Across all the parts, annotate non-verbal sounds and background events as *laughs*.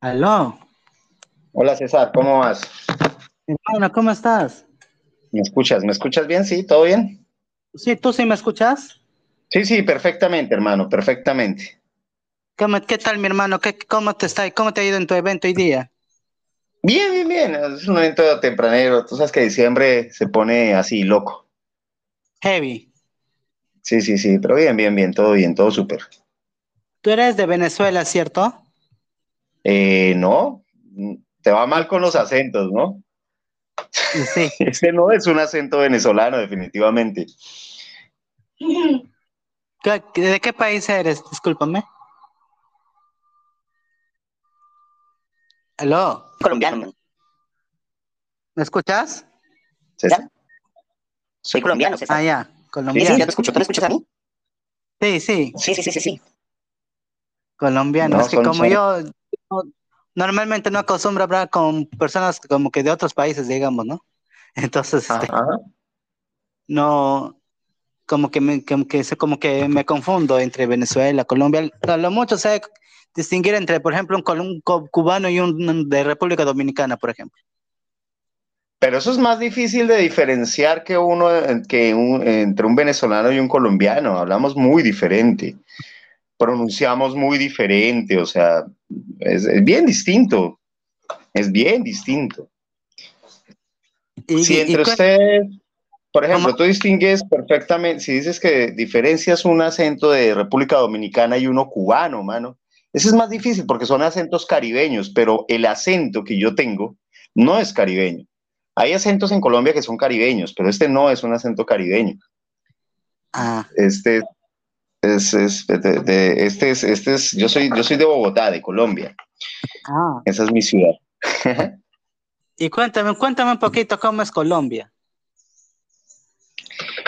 Aló. Hola César, ¿cómo vas? Hermano, ¿cómo estás? ¿Me escuchas? ¿Me escuchas bien? ¿Sí? ¿Todo bien? Sí, ¿tú sí me escuchas? Sí, sí, perfectamente, hermano, perfectamente. ¿Cómo, ¿Qué tal, mi hermano? ¿Qué, ¿Cómo te está? ¿Cómo te ha ido en tu evento hoy día? Bien, bien, bien. Es un evento tempranero. Tú sabes que diciembre se pone así, loco. Heavy. Sí, sí, sí, pero bien, bien, bien, todo bien, todo súper. Tú eres de Venezuela, ¿cierto? Eh, no, te va mal con los acentos, ¿no? Sí. *laughs* Ese no es un acento venezolano, definitivamente. ¿Qué- ¿De qué país eres? Discúlpame. Aló, colombiano. ¿me escuchas? César. Soy colombiano, César. Ah, ya, Sí, sí, colombiano. ya te escucho. ¿Tú me escuchas a mí? Sí, sí, Sí, sí, sí, sí, sí. colombiano. No, es que como son- yo no- normalmente no acostumbro a hablar con personas como que de otros países, digamos, ¿no? *laughs* Entonces, este, no, como que me, como que, como que me confundo entre Venezuela, Colombia. A lo mucho sé distinguir entre, por ejemplo, un, cubano y un de República Dominicana, por ejemplo. Pero eso es más difícil de diferenciar que uno que un- entre un venezolano y un colombiano. Hablamos muy diferente, pronunciamos muy diferente, o sea, es, es bien distinto. Es bien distinto. Y, Si entre ustedes, por ejemplo, ¿Cómo? tú distingues perfectamente, si dices que diferencias un acento de República Dominicana y uno cubano, mano, ese es más difícil porque son acentos caribeños, pero el acento que yo tengo no es caribeño. Hay acentos en Colombia que son caribeños, pero este no es un acento caribeño. ah, Este es, es- de- de- este es, este es, yo soy, yo soy de Bogotá, de Colombia. ah. Esa es mi ciudad. *laughs* Y cuéntame, cuéntame un poquito cómo es Colombia.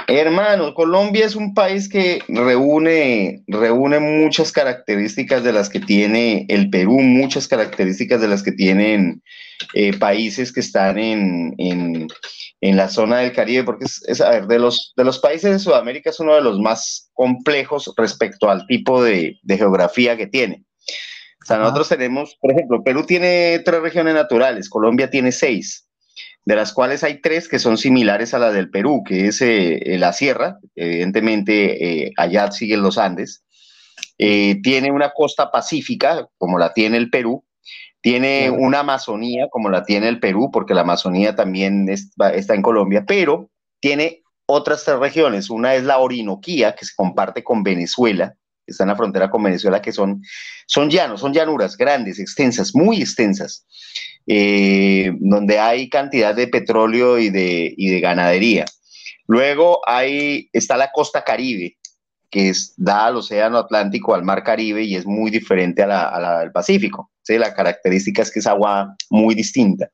Hermano, Colombia es un país que reúne, reúne muchas características de las que tiene el Perú, muchas características de las que tienen eh, países que están en, en- en la zona del Caribe, porque es, es, a ver, de los, de los países de Sudamérica es uno de los más complejos respecto al tipo de, de geografía que tiene. O sea, Ajá. nosotros tenemos, por ejemplo, Perú tiene tres regiones naturales, Colombia tiene seis de las cuales hay tres que son similares a la del Perú, que es eh, la sierra, evidentemente eh, allá siguen los Andes, Eh, tiene una costa pacífica, como la tiene el Perú, tiene una Amazonía, como la tiene el Perú, porque la Amazonía también es- está en Colombia, pero tiene otras tres regiones, una es la Orinoquía, que se comparte con Venezuela, que está en la frontera con Venezuela, que son, son llanos, son llanuras grandes, extensas, muy extensas eh, donde hay cantidad de petróleo y de, y de ganadería. Luego hay, está la costa caribe, que es, da al océano Atlántico, al mar Caribe, y es muy diferente a la, a la del Pacífico. ¿Sí? La característica es que es agua muy distinta.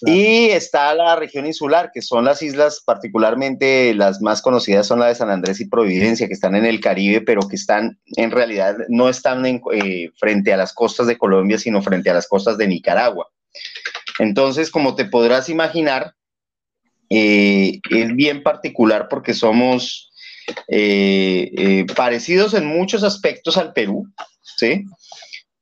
Claro. Y está la región insular, que son las islas, particularmente las más conocidas son la de San Andrés y Providencia, que están en el Caribe, pero que están, en realidad, no están en, eh, frente a las costas de Colombia, sino frente a las costas de Nicaragua. Entonces, como te podrás imaginar, eh, es bien particular porque somos eh, eh, parecidos en muchos aspectos al Perú, ¿sí?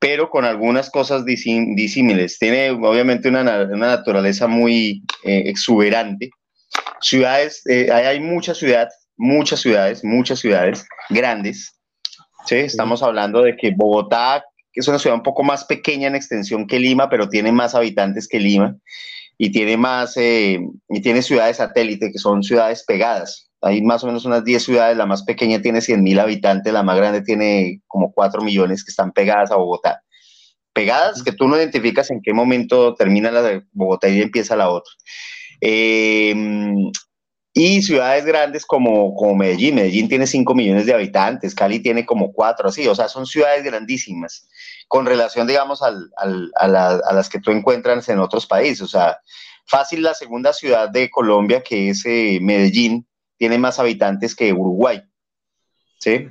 Pero con algunas cosas disí- disímiles. Tiene obviamente una, na- una naturaleza muy eh, exuberante. Ciudades, eh, hay, hay muchas ciudades, muchas ciudades, muchas ciudades grandes. ¿sí? Estamos hablando de que Bogotá, que es una ciudad un poco más pequeña en extensión que Lima, pero tiene más habitantes que Lima y tiene más, eh, y tiene ciudades satélite, que son ciudades pegadas. Hay más o menos unas 10 ciudades, la más pequeña tiene 100 mil habitantes, la más grande tiene como 4 millones que están pegadas a Bogotá. Pegadas que tú no identificas en qué momento termina la de Bogotá y empieza la otra. Eh, y ciudades grandes como, como Medellín. Medellín tiene 5 millones de habitantes, Cali tiene como 4, así. O sea, son ciudades grandísimas con relación, digamos, al, al, a, la, a, las que tú encuentras en otros países. O sea, fácil la segunda ciudad de Colombia, que es eh, Medellín, tiene más habitantes que Uruguay. ¿Sí?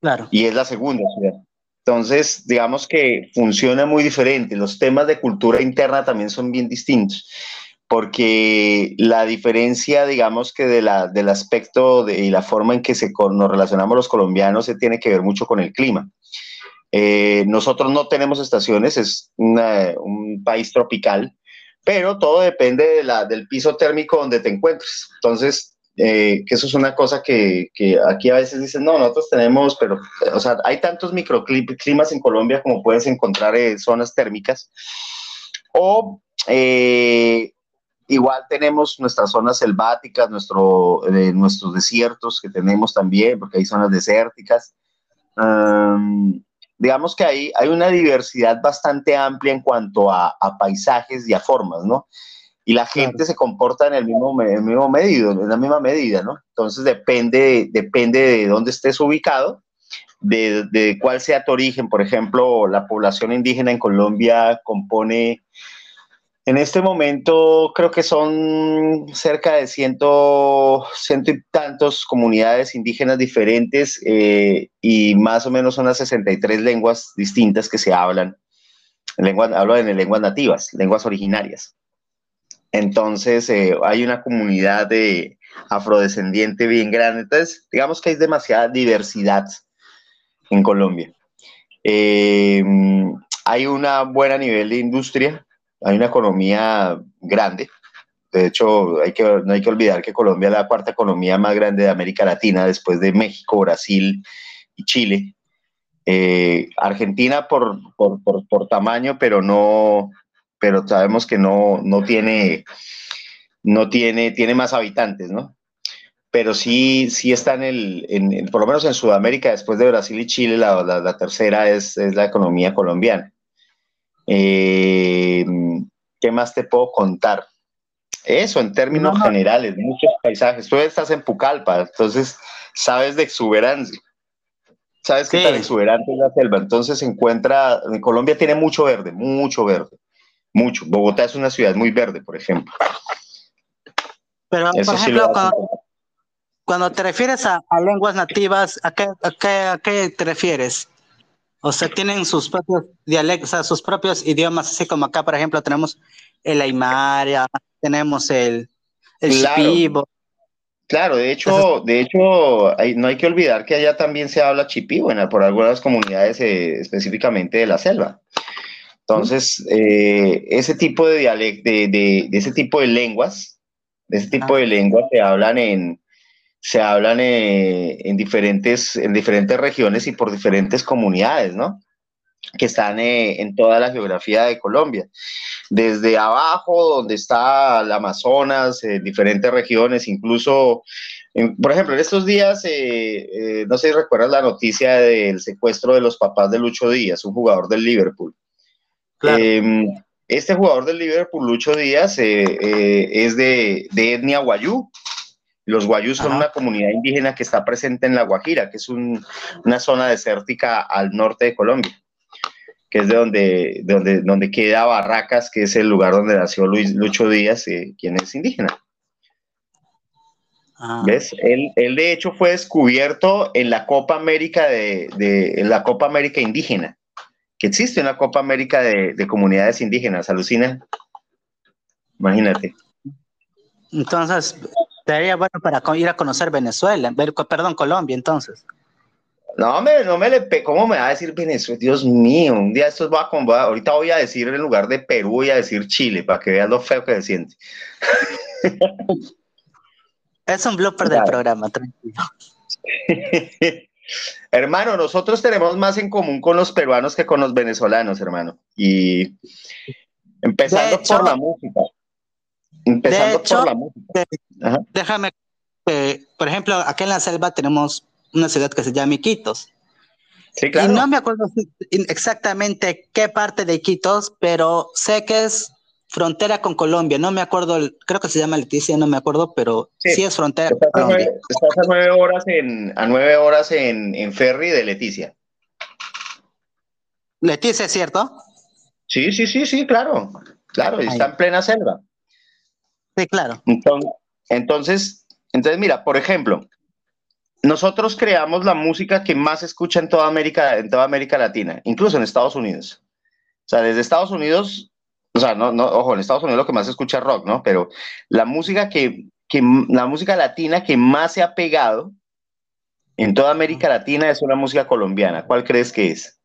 Claro. Y es la segunda ciudad. Entonces, digamos que funciona muy diferente. Los temas de cultura interna también son bien distintos, porque la diferencia, digamos que de la, del aspecto de, y la forma en que se, nos relacionamos los colombianos se tiene que ver mucho con el clima. Eh, nosotros no tenemos estaciones, es una, un país tropical, pero todo depende de la, del piso térmico donde te encuentres. Entonces, eh, que eso es una cosa que, que, aquí a veces dicen, no, nosotros tenemos, pero, o sea, hay tantos microclimas en Colombia como puedes encontrar en zonas térmicas. O eh, igual tenemos nuestras zonas selváticas, nuestro, eh, nuestros desiertos que tenemos también, porque hay zonas desérticas. Um, digamos que hay, hay una diversidad bastante amplia en cuanto a, a paisajes y a formas, ¿no? Y la gente claro. se comporta en el mismo, en el mismo medido, en la misma medida, ¿no? Entonces depende, depende de dónde estés ubicado, de, de cuál sea tu origen. Por ejemplo, la población indígena en Colombia compone en este momento creo que son cerca de ciento, ciento y tantos comunidades indígenas diferentes eh, y más o menos unas 63 lenguas distintas que se hablan. Lengua, hablo de lenguas nativas, lenguas originarias. Entonces eh, hay una comunidad de afrodescendiente bien grande. Entonces, digamos que hay demasiada diversidad en Colombia. Eh, hay una buena nivel de industria, hay una economía grande. De hecho, no hay que olvidar que Colombia es la cuarta economía más grande de América Latina, después de México, Brasil y Chile. Eh, Argentina por, tamaño, pero no, pero sabemos que no, no tiene, no tiene, tiene más habitantes, ¿no? Pero sí, sí está en el, en, en, por lo menos en Sudamérica, después de Brasil y Chile, la, la, la tercera es, es la economía colombiana. Eh, ¿Qué más te puedo contar? Eso, en términos no, generales, muchos paisajes. Tú estás en Pucallpa, entonces sabes de exuberancia. Sabes sí. qué tan exuberante es la selva. Entonces se encuentra, en Colombia tiene mucho verde, mucho verde, mucho. Bogotá es una ciudad muy verde, por ejemplo. Pero, Eso por ejemplo, sí cuando, cuando, te refieres a, a lenguas nativas, ¿a qué, a, qué, ¿a qué te refieres? O sea, tienen sus propios dialectos, o sea, sus propios idiomas, así como acá, por ejemplo, tenemos el Aymara, tenemos el, el claro. Shipibo. Claro, de hecho, de hecho, hay, no hay que olvidar que allá también se habla chipí, bueno, por algunas comunidades eh, específicamente de la selva. Entonces, eh, ese tipo de dialecto, de, de, de, ese tipo de lenguas, de ese tipo ah. de lenguas se hablan en, se hablan eh, en, diferentes, en diferentes regiones y por diferentes comunidades, ¿no? Que están eh, en toda la geografía de Colombia. Desde abajo, donde está el Amazonas, diferentes regiones, incluso, por ejemplo, en estos días, eh, eh, no sé si recuerdas la noticia del secuestro de los papás de Lucho Díaz, un jugador del Liverpool. Claro. Em, este jugador del Liverpool, Lucho Díaz, es de, de etnia guayú, los guayús son una comunidad indígena que está presente en La Guajira, que es un, una zona desértica al norte de Colombia, que es de donde, de donde, donde queda Barracas, que es el lugar donde nació Luis, Lucho Díaz, eh, quien es indígena. Ah. ¿Ves? Él, él, de hecho fue descubierto en la Copa América de, de en la Copa América indígena, que existe una Copa América de, de comunidades indígenas, alucina. Imagínate. Entonces, Sería bueno para ir a conocer Venezuela, perdón, Colombia, entonces. No, me, no me le ¿cómo me va a decir Venezuela? Dios mío, un día estos va a, ahorita voy a decir en lugar de Perú, voy a decir Chile, para que vean lo feo que se siente. *laughs* es un blooper claro. del programa, tranquilo. *laughs* hermano, nosotros tenemos más en común con los peruanos que con los venezolanos, hermano. Y empezando hecho, por la música. Empezando hecho, por la música. Ajá. Déjame, eh, por ejemplo, aquí en la selva tenemos una ciudad que se llama Iquitos. Sí, claro. Y no me acuerdo exactamente qué parte de Iquitos, pero sé que es frontera con Colombia. No me acuerdo, creo que se llama Leticia, no me acuerdo, pero sí, sí es frontera estás con Colombia. A nueve, estás a nueve horas, en, a nueve horas en, en ferry de Leticia. Leticia, ¿es cierto? Sí, sí, sí, sí, claro. Claro, está en plena selva. Sí, claro. Entonces, entonces, entonces, mira, por ejemplo, nosotros creamos la música que más se escucha en toda América, en toda América Latina, incluso en Estados Unidos. O sea, desde Estados Unidos, o sea, no, no, ojo, en Estados Unidos lo que más se escucha es rock, ¿no? Pero la música que, que la música latina que más se ha pegado en toda América Latina es una música colombiana. ¿Cuál crees que es?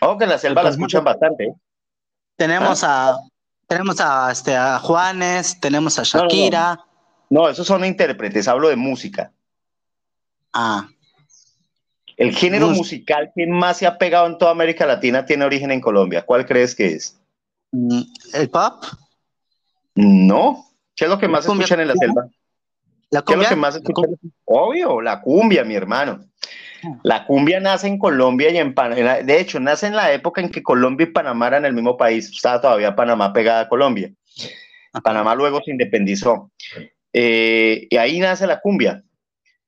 Oh, que en la selva la Pues, escuchan bastante. Tenemos a tenemos a este a Juanes, tenemos a no, no. Shakira. No, esos son intérpretes, hablo de música. Ah, El género Mus- musical que más se ha pegado en toda América Latina tiene origen en Colombia. ¿Cuál crees que es? Mm, el pop, No. ¿Qué es lo que La más cumbia. escuchan en la selva? la ¿Qué es lo cumbia. que más la escuchan? cum- Obvio, la cumbia, mi hermano. La cumbia nace en Colombia y en Panamá. De hecho, nace en la época en que Colombia y Panamá eran el mismo país. Estaba todavía Panamá pegada a Colombia. Panamá luego se independizó. Eh, y ahí nace la cumbia.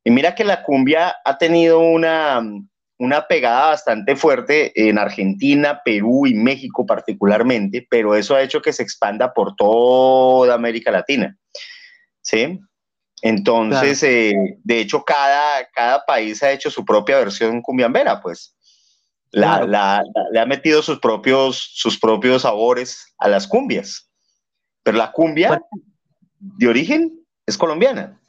Y mira que la cumbia ha tenido una, una pegada bastante fuerte en Argentina, Perú y México particularmente, pero eso ha hecho que se expanda por toda América Latina. ¿Sí? Entonces, eh, de hecho, cada, cada país ha hecho su propia versión cumbiambera, pues. La, Claro. la- la- le ha metido sus propios, sus propios sabores a las cumbias. Pero la cumbia Bueno. de origen es colombiana.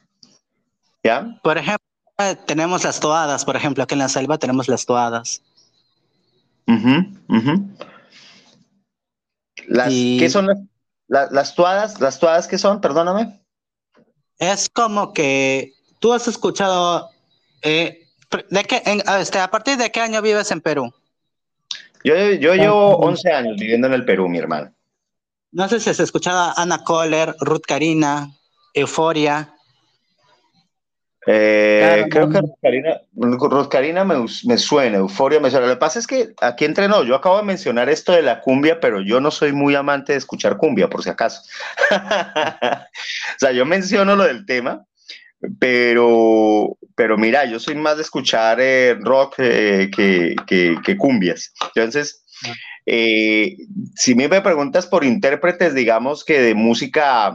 ¿Ya? Por ejemplo, eh, tenemos las toadas, por ejemplo, aquí en la selva tenemos las toadas. Ujú, ujú. Las, Y- ¿Qué son las, la- las toadas? ¿Las toadas qué son? Perdóname. Es como que tú has escuchado eh, de qué, en- este, a partir de qué año vives en Perú. Yo, yo llevo Ujú. 11 años viviendo en el Perú, mi hermano. No sé si has escuchado a Ana Kohler, Ruth Karina, Euforia. Eh, Claro, creo no. que Roscarina, me, me suena, Euforia me suena. Lo que pasa es que aquí entrenó, yo acabo de mencionar esto de la cumbia, pero yo no soy muy amante de escuchar cumbia, por si acaso. *laughs* o sea, yo menciono lo del tema, pero, pero mira, yo soy más de escuchar eh, rock eh, que, que, que cumbias. Entonces, eh, si me preguntas por intérpretes, digamos que de música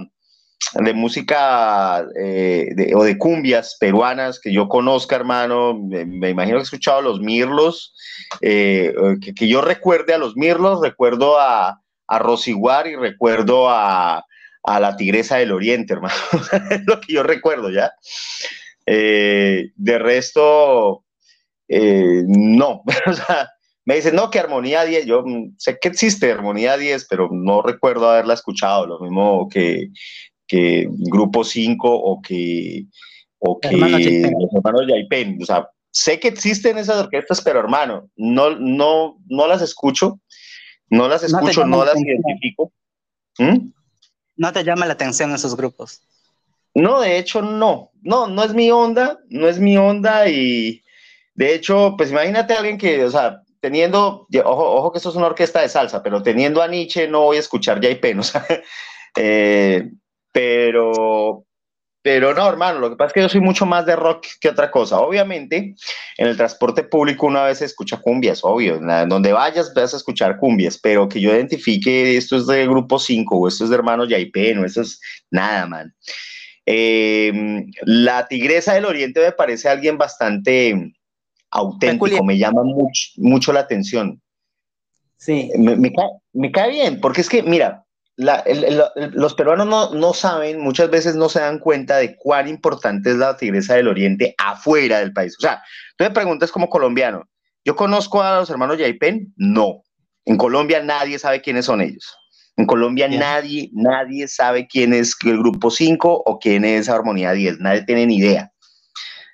de música eh, o de cumbias peruanas que yo conozca, hermano. Me, imagino que he escuchado a los Mirlos. eh, que, yo recuerde a los Mirlos, recuerdo a, a Rosiguar y recuerdo a, a la Tigresa del Oriente, hermano. *laughs* es lo que yo recuerdo ya. Eh, de resto, no. *laughs* o sea, me dicen, no, que Armonía 10. Yo mm, sé que existe Armonía 10, pero no recuerdo haberla escuchado. Lo mismo que que Grupo 5 o que, o que Hermanos Yaipen. los hermanos Yaipen. O sea, sé que existen esas orquestas, pero hermano, no, no, no las escucho, no las No escucho, no la las atención. identifico. ¿Mm? ¿No te llama la atención esos grupos? No, de hecho, no. No, no es mi onda, no es mi onda y de hecho, pues imagínate a alguien que, o sea, teniendo, ojo, ojo que esto es una orquesta de salsa, pero teniendo a Nietzsche no voy a escuchar Yaipen, o sea, *laughs* eh, pero, pero no, hermano, lo que pasa es que yo soy mucho más de rock que otra cosa. Obviamente, en el transporte público una vez escucha cumbias, obvio, en donde vayas vas a escuchar cumbias, pero que yo identifique esto es de Grupo 5 o esto es de hermanos Yaipen o esto es nada, man. Eh, la Tigresa del Oriente me parece alguien bastante auténtico, Peculiar. me llama mucho, mucho la atención. Sí. Me, me cae, me cae bien, porque es que, mira, la- el- el- el- los peruanos no, no saben, muchas veces no se dan cuenta de cuán importante es la Tigresa del Oriente afuera del país. O sea, tú me preguntas como colombiano, ¿yo conozco a los hermanos Yaipen? No. En Colombia nadie sabe quiénes son ellos. En Colombia nadie, nadie sabe quién es el Grupo 5 o quién es Armonía 10. Nadie tiene ni idea.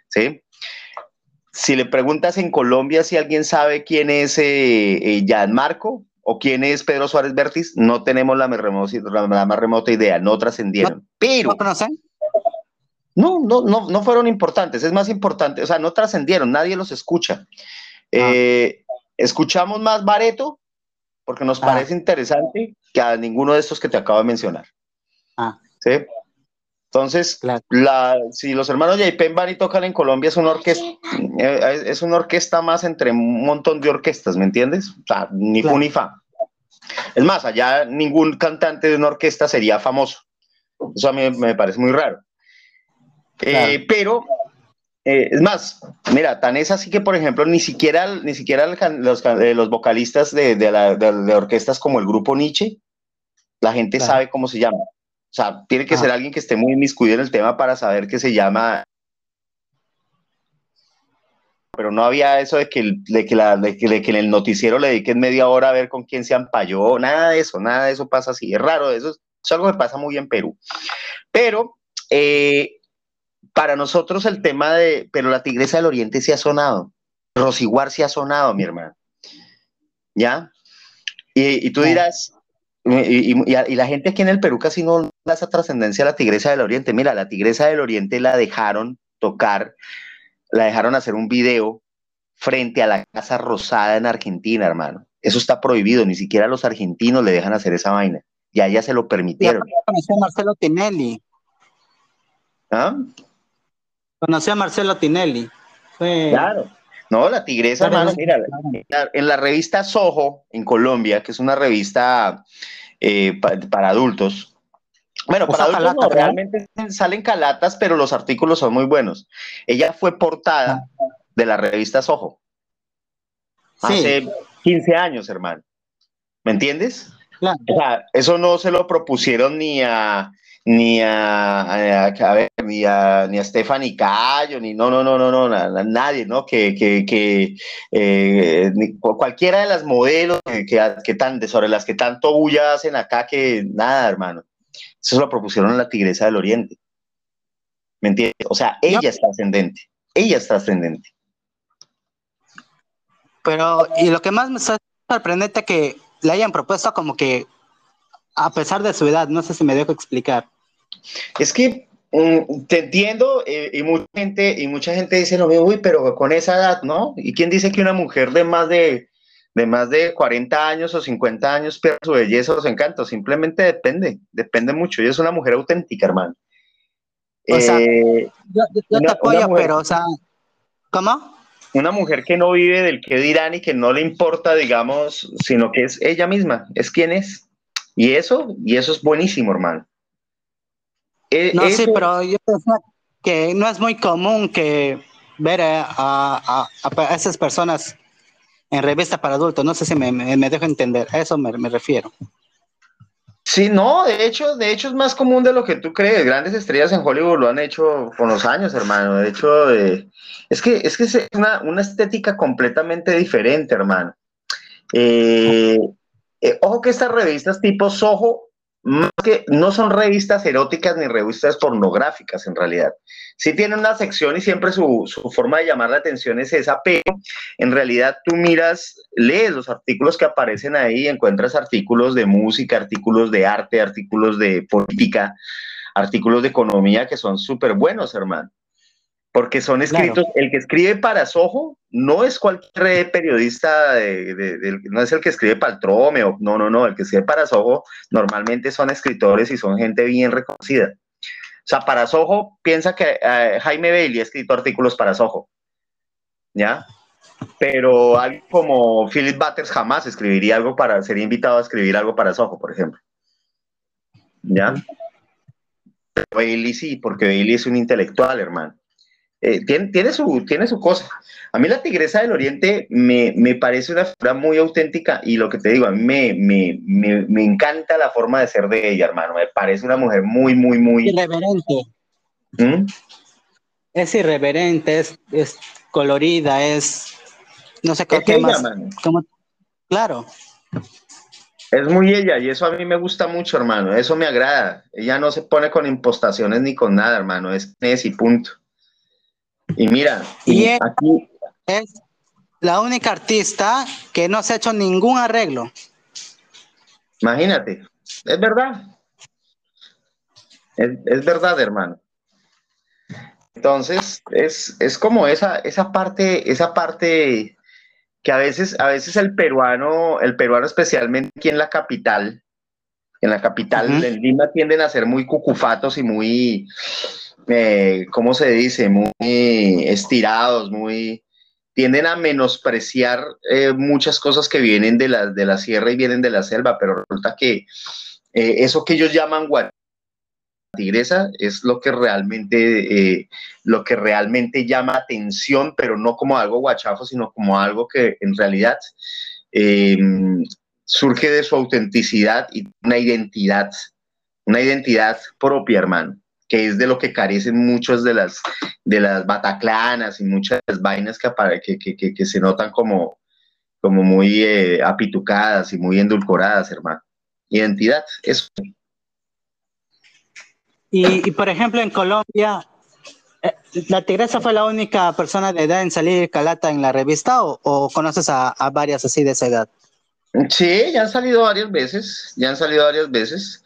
¿Sí? Si le preguntas en Colombia si alguien sabe quién es eh, eh, Gianmarco o quién es Pedro Suárez Vértiz, no tenemos la, más remota- la- la más remota idea, no trascendieron. Pero ¿No conocen? no, no, no, no fueron importantes, es más importante, o sea, no trascendieron, nadie los escucha. Eh, escuchamos más Bareto porque nos Ah. parece interesante que a ninguno de estos que te acabo de mencionar. Ah. ¿Sí? Entonces, Claro. la, si los hermanos Yaipen van y tocan en Colombia, es una orquesta, eh, es una orquesta más entre un montón de orquestas, ¿me entiendes? O sea, ni Claro. fu ni fa. Es más, allá ningún cantante de una orquesta sería famoso. Eso a mí me parece muy raro. Eh, pero, eh, es más, mira, tan es así que, por ejemplo, ni siquiera, ni siquiera los, eh, los vocalistas de, de la- de- de orquestas como el grupo Nietzsche, la gente Claro. sabe cómo se llama. O sea, tiene que ser alguien que esté muy inmiscuido en el tema para saber que se llama pero no había eso de que, de que, la- de que- de que en el noticiero le dediquen media hora a ver con quién se ampalló, nada de eso, nada de eso pasa así, es raro, eso es, es algo que pasa muy en Perú. Pero eh, para nosotros el tema de, pero la Tigresa del Oriente sí ha sonado, Rosiguar sí ha sonado, mi hermano, ¿ya? Y, y tú Ah. dirás, y, y- y la gente aquí en el Perú casi no da esa trascendencia a la Tigresa del Oriente. Mira, la Tigresa del Oriente la dejaron tocar, la dejaron hacer un video frente a la Casa Rosada en Argentina, hermano. Eso está prohibido, ni siquiera los argentinos le dejan hacer esa vaina. Y a ella se lo permitieron. conocí a Marcelo Tinelli. ¿ah? Conocí a Marcelo Tinelli. Fue Claro. No, la Tigresa, hermano, mira, en la revista Soho en Colombia, que es una revista eh, pa- para adultos. Bueno, para adultos no, ¿verdad? realmente salen calatas, pero los artículos son muy buenos. Ella fue portada de la revista Soho Sí, hace 15 años, hermano. ¿Me entiendes? claro. O sea, eso no se lo propusieron ni a ni a, a- a ver, ni a ni a Stephanie Cayo, ni no, no, no, no, no, na- na- nadie, ¿no? Que, que, que eh, ni- cu- cualquiera de las modelos que, que, que tan, de sobre las que tanto bulla hacen acá, que nada, hermano. Eso se lo propusieron a la Tigresa del Oriente. ¿Me entiendes? O sea, ella es trascendente. Ella es trascendente. Pero, y lo que más me está sorprendente que le hayan propuesto como que, a pesar de su edad, no sé si me dejo explicar. Es que mm, te entiendo eh, y mucha gente y mucha gente dice lo mismo, uy, pero con esa edad, ¿no? ¿Y quién dice que una mujer de más de de más de 40 años o 50 años pierde su belleza o su encanto? Simplemente depende, depende mucho. Ella es una mujer auténtica, hermano. O sea, Eh, Yo, yo- yo Una- te apoyo, mujer- pero, o sea, ¿cómo? una mujer que no vive del qué dirán y que no le importa, digamos, sino que es ella misma, es quien es. Y eso, y eso es buenísimo, hermano. Eh, No, sí, eso- pero yo pensaba que no es muy común que ver a- a- a esas personas en revista para adultos. No sé si me, dejo entender. A eso me, me refiero. Sí, no, de hecho, de hecho es más común de lo que tú crees. Grandes estrellas en Hollywood lo han hecho con los años, hermano. De hecho, eh, es que es que es una, una estética completamente diferente, hermano. Eh, eh, ojo que estas revistas tipo Soho, más que no son revistas eróticas ni revistas pornográficas en realidad. Sí tienen una sección y siempre su, su forma de llamar la atención es esa, pero en realidad tú miras, lees los artículos que aparecen ahí, encuentras artículos de música, artículos de arte, artículos de política, artículos de economía que son súper buenos, hermano. Porque son escritos, el que escribe para Soho no es cualquier periodista, de- no es el que escribe para el Trome, no, no, no, el que escribe para Soho normalmente son escritores y son gente bien reconocida. O sea, para Soho, piensa que eh, Jaime Bailey ha escrito artículos para Soho, ¿ya? Pero alguien como Philip Butters jamás escribiría algo para, sería invitado a escribir algo para Soho, por ejemplo. ¿Ya? Pero Bailey sí, porque Bailey es un intelectual, hermano. Eh, tiene, tiene, su, tiene su cosa. A mí la Tigresa del Oriente me, me parece una figura muy auténtica y lo que te digo, a mí me, me, me, me encanta la forma de ser de ella, hermano. Me parece una mujer muy, muy, muy... Irreverente. ¿Mm? Es irreverente, es, es colorida, es. No sé qué más. como- claro. Es muy ella y eso a mí me gusta mucho, hermano. Eso me agrada. Ella no se pone con impostaciones ni con nada, hermano. Es es y punto. Y mira, Y él- aquí, Es la única artista que no se ha hecho ningún arreglo. imagínate, es verdad. Es, es verdad, hermano. Entonces, es, es como esa, esa parte, esa parte que a veces, a veces el peruano, el peruano especialmente aquí en la capital, en la capital, Ujú. en Lima, tienden a ser muy cucufatos y muy, eh, ¿cómo se dice? Muy estirados, muy, tienden a menospreciar eh, muchas cosas que vienen de la, de la sierra y vienen de la selva, pero resulta que eh, eso que ellos llaman tigresa es lo que realmente lo que realmente llama atención pero no como algo guachafo sino como algo que en realidad eh, surge de su autenticidad y una identidad una identidad propia hermano que es de lo que carecen muchas de las, de las bataclanas y muchas vainas que, que, que, que se notan como, como muy eh, apitucadas y muy endulcoradas, hermano. Identidad, eso. Y, y por ejemplo, en Colombia, eh, ¿la Tigresa fue la única persona de edad en salir calata en la revista o, o conoces a, a, varias así de esa edad? Sí, ya han salido varias veces, ya han salido varias veces.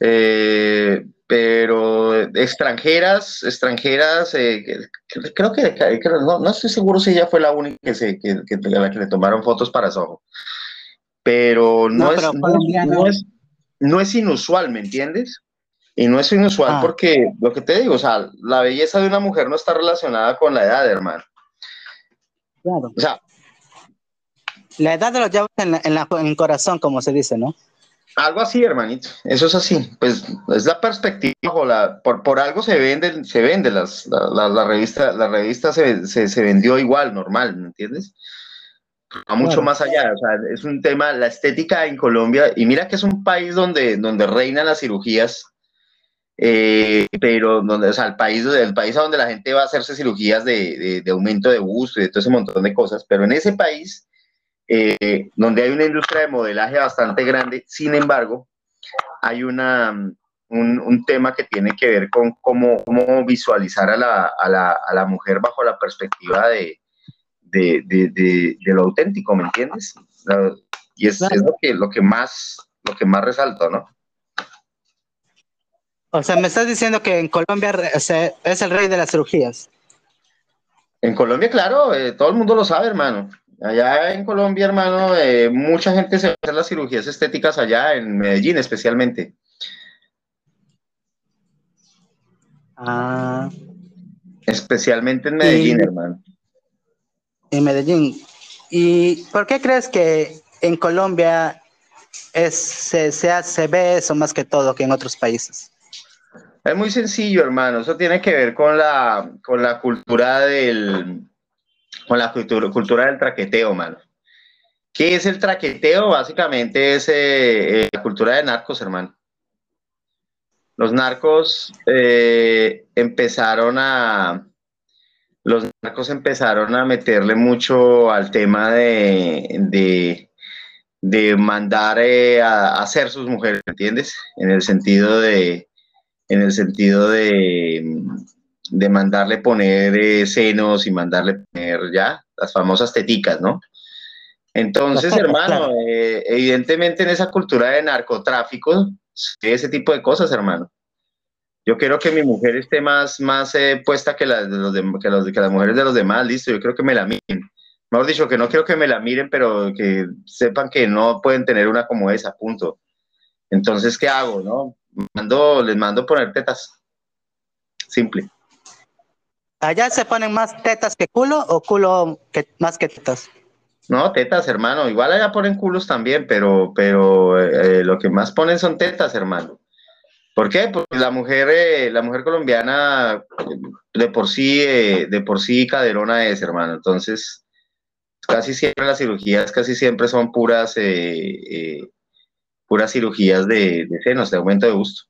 Eh, pero extranjeras, extranjeras, eh, creo que, no, no, estoy seguro si ella fue la única que se, que, que, a la que le tomaron fotos para Soho. Pero no, no, es, pero no, es, no, es, inusual, ¿me entiendes? Y no es inusual ah. porque, lo que te digo, o sea, la belleza de una mujer no está relacionada con la edad, hermano. Claro. O sea, la edad de los llevas en, la, en, la, en el corazón, como se dice, ¿no? Algo así, hermanito. Eso es así. Pues es la perspectiva. La, por, por algo se venden, se vende las, la, la, revista, la revista se, se, se, vendió igual, normal, ¿me entiendes? A mucho más allá. O sea, es un tema, la estética en Colombia, y mira que es un país donde, donde reinan las cirugías, eh, pero donde, o sea, el país, el país a donde la gente va a hacerse cirugías de, de, de aumento de busto y de todo ese montón de cosas, pero en ese país eh, donde hay una industria de modelaje bastante grande. Sin embargo, hay una, un, un tema que tiene que ver con cómo, cómo visualizar a la, a, la, a la, mujer bajo la perspectiva de, de, de, de lo auténtico, ¿me entiendes? Y es, claro. es, lo, que, lo, que más, lo que más resalto, ¿no? O sea, me estás diciendo que en Colombia es el rey de las cirugías. En Colombia, claro, eh, todo el mundo lo sabe, hermano. Allá en Colombia, hermano, eh, mucha gente se hace las cirugías estéticas allá, en Medellín especialmente. Ah. Especialmente en Medellín, y, hermano. En Medellín. ¿Y por qué crees que en Colombia es, se, se, se ve eso más que todo que en otros países? Es muy sencillo, hermano. Eso tiene que ver con la, con la cultura del, con la cultura, cultura del traqueteo, mano. ¿Qué es el traqueteo? Básicamente es eh, eh, la cultura de narcos, hermano. Los narcos eh, empezaron a. Los narcos empezaron a meterle mucho al tema de, de, de mandar a, a, hacer sus mujeres, ¿entiendes? En el sentido de. En el sentido de de mandarle poner eh, senos y mandarle poner ya las famosas teticas, ¿no? Entonces, *laughs* hermano, eh, evidentemente en esa cultura de narcotráfico, ese tipo de cosas, hermano. Yo quiero que mi mujer esté más, más eh, puesta que, la, de los de, que, los, que las mujeres de los demás, listo, yo creo que me la miren. Mejor dicho, que no quiero que me la miren, pero que sepan que no pueden tener una como esa, punto. Entonces, ¿qué hago, no? Mando, les mando poner tetas. Simple. ¿Allá se ponen más tetas que culo o culo que, más que tetas? No, tetas, hermano. Igual allá ponen culos también, pero, pero eh, lo que más ponen son tetas, hermano. ¿Por qué? Porque la mujer, eh, la mujer colombiana de por sí, eh, de por sí caderona es, hermano. Entonces, casi siempre las cirugías, casi siempre son puras, eh, eh, puras cirugías de, de senos, de aumento de gusto.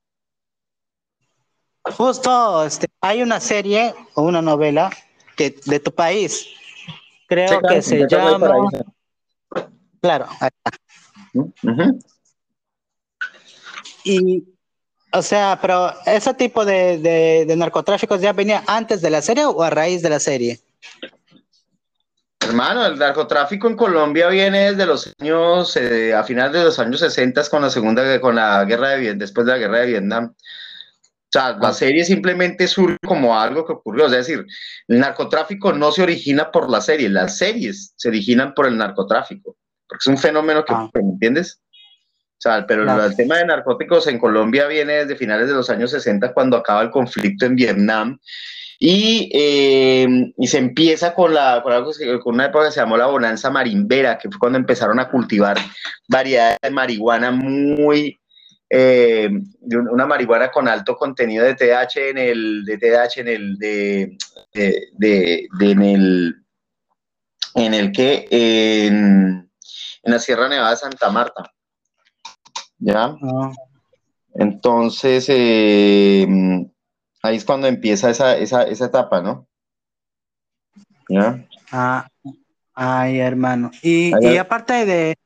Justo, este, hay una serie o una novela que de tu país, creo que se llama. Claro. Uh -huh. Y, o sea, pero ese tipo de, de, de, narcotráficos ya venía antes de la serie o a raíz de la serie? Hermano, el narcotráfico en Colombia viene desde los años, eh, a finales de los años 60 con la segunda, con la guerra de Vietnam, después de la guerra de Vietnam. O sea, la serie simplemente surge como algo que ocurrió. Es decir, el narcotráfico no se origina por la serie, las series se originan por el narcotráfico, porque es un fenómeno que, ah. ¿me entiendes? O sea, pero claro. el tema de narcóticos en Colombia viene desde finales de los años 60, cuando acaba el conflicto en Vietnam, y, eh, y se empieza con, la, con, algo, con una época que se llamó la bonanza marimbera, que fue cuando empezaron a cultivar variedades de marihuana muy eh, una marihuana con alto contenido de TH en el, de TH en el, de, de, de, de en el, en el que, en, en, la Sierra Nevada de Santa Marta. ¿Ya? Ah. Entonces, eh, Ahí es cuando empieza esa, esa, esa etapa, ¿no? ¿Ya? Ah, ay, hermano. Y, Ay, y ay. aparte de...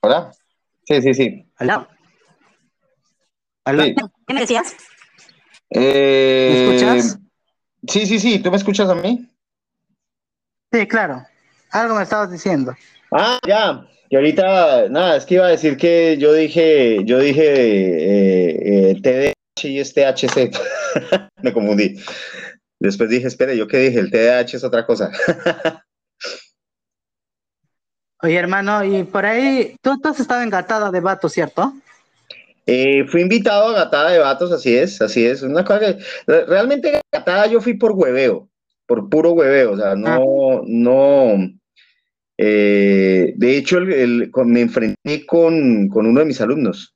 ¿Hola? Sí, sí, sí. ¿Aló? ¿Aló? Sí. ¿Qué me decías? Eh, ¿Me escuchas? Sí, sí, sí. ¿Tú me escuchas a mí? Sí, claro. Algo me estabas diciendo. Ah, ya. Que ahorita, nada, es que iba a decir que yo dije, yo dije eh, eh, TDAH y es THC. *laughs* me confundí. Después dije, espere, ¿yo qué dije? El TDAH es otra cosa. *laughs* Oye, hermano, y por ahí, tú, tú has estado engatada de vato, ¿cierto? Eh, fui invitado a Gatada de Vatos, así es, así es. Una cosa que re- realmente Gatada yo fui por hueveo, por puro hueveo, o sea, no, no. eh, de hecho, el- el- con- me enfrenté con, con uno de mis alumnos.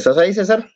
¿Estás ahí, César?